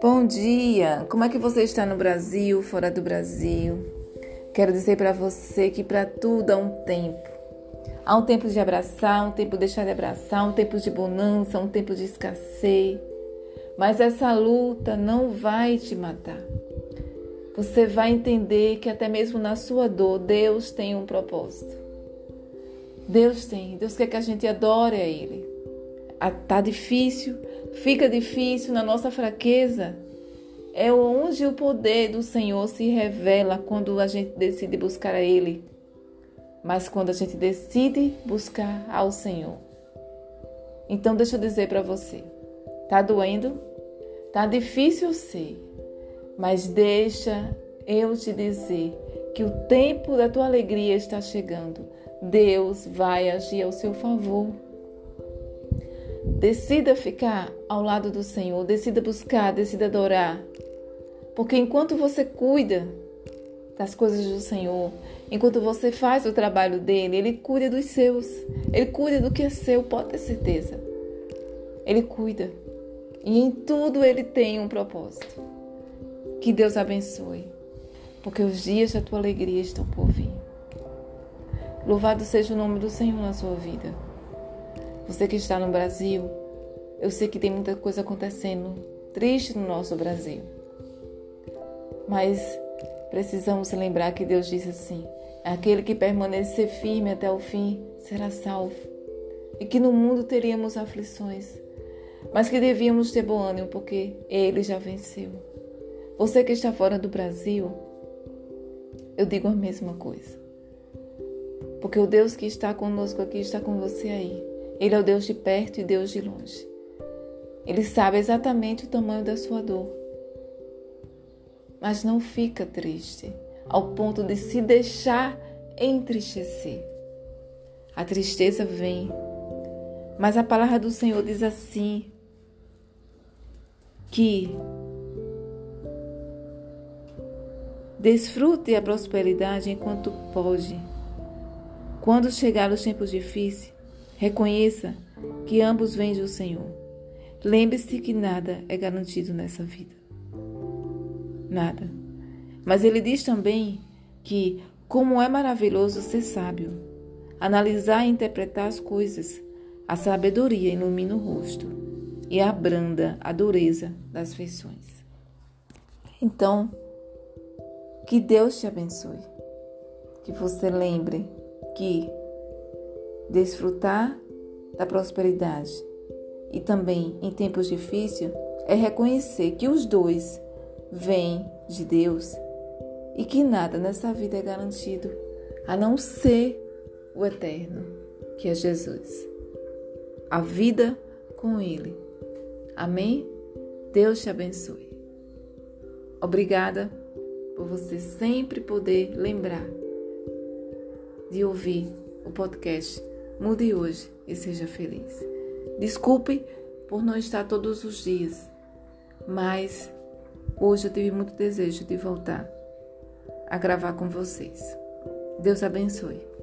Bom dia! Como é que você está no Brasil, fora do Brasil? Quero dizer para você que para tudo há um tempo. Há um tempo de abraçar, um tempo de deixar de abraçar, um tempo de bonança, um tempo de escassez. Mas essa luta não vai te matar. Você vai entender que até mesmo na sua dor, Deus tem um propósito. Deus tem. Deus quer que a gente adore a Ele. Tá difícil, fica difícil na nossa fraqueza. É onde o poder do Senhor se revela quando a gente decide buscar a Ele. Mas quando a gente decide buscar ao Senhor. Então deixa eu dizer para você, tá doendo? Tá difícil sim. Mas deixa eu te dizer que o tempo da tua alegria está chegando. Deus vai agir ao seu favor. Decida ficar ao lado do Senhor, decida buscar, decida adorar. Porque enquanto você cuida das coisas do Senhor, enquanto você faz o trabalho dele, ele cuida dos seus. Ele cuida do que é seu, pode ter certeza. Ele cuida. E em tudo ele tem um propósito. Que Deus abençoe, porque os dias da tua alegria estão por vir. Louvado seja o nome do Senhor na sua vida. Você que está no Brasil, eu sei que tem muita coisa acontecendo triste no nosso Brasil. Mas precisamos lembrar que Deus disse assim: aquele que permanecer firme até o fim será salvo. E que no mundo teríamos aflições, mas que devíamos ter bom ânimo porque ele já venceu. Você que está fora do Brasil, eu digo a mesma coisa. Porque o Deus que está conosco aqui está com você aí. Ele é o Deus de perto e Deus de longe. Ele sabe exatamente o tamanho da sua dor. Mas não fica triste ao ponto de se deixar entristecer. A tristeza vem, mas a palavra do Senhor diz assim: que Desfrute a prosperidade enquanto pode. Quando chegar os tempos difíceis, reconheça que ambos vêm do Senhor. Lembre-se que nada é garantido nessa vida. Nada. Mas ele diz também que, como é maravilhoso ser sábio, analisar e interpretar as coisas, a sabedoria ilumina o rosto e abranda a dureza das feições. Então, que Deus te abençoe. Que você lembre que desfrutar da prosperidade e também em tempos difíceis é reconhecer que os dois vêm de Deus e que nada nessa vida é garantido a não ser o eterno, que é Jesus. A vida com Ele. Amém? Deus te abençoe. Obrigada por você sempre poder lembrar de ouvir o podcast Mude hoje e seja feliz. Desculpe por não estar todos os dias, mas hoje eu tive muito desejo de voltar a gravar com vocês. Deus abençoe.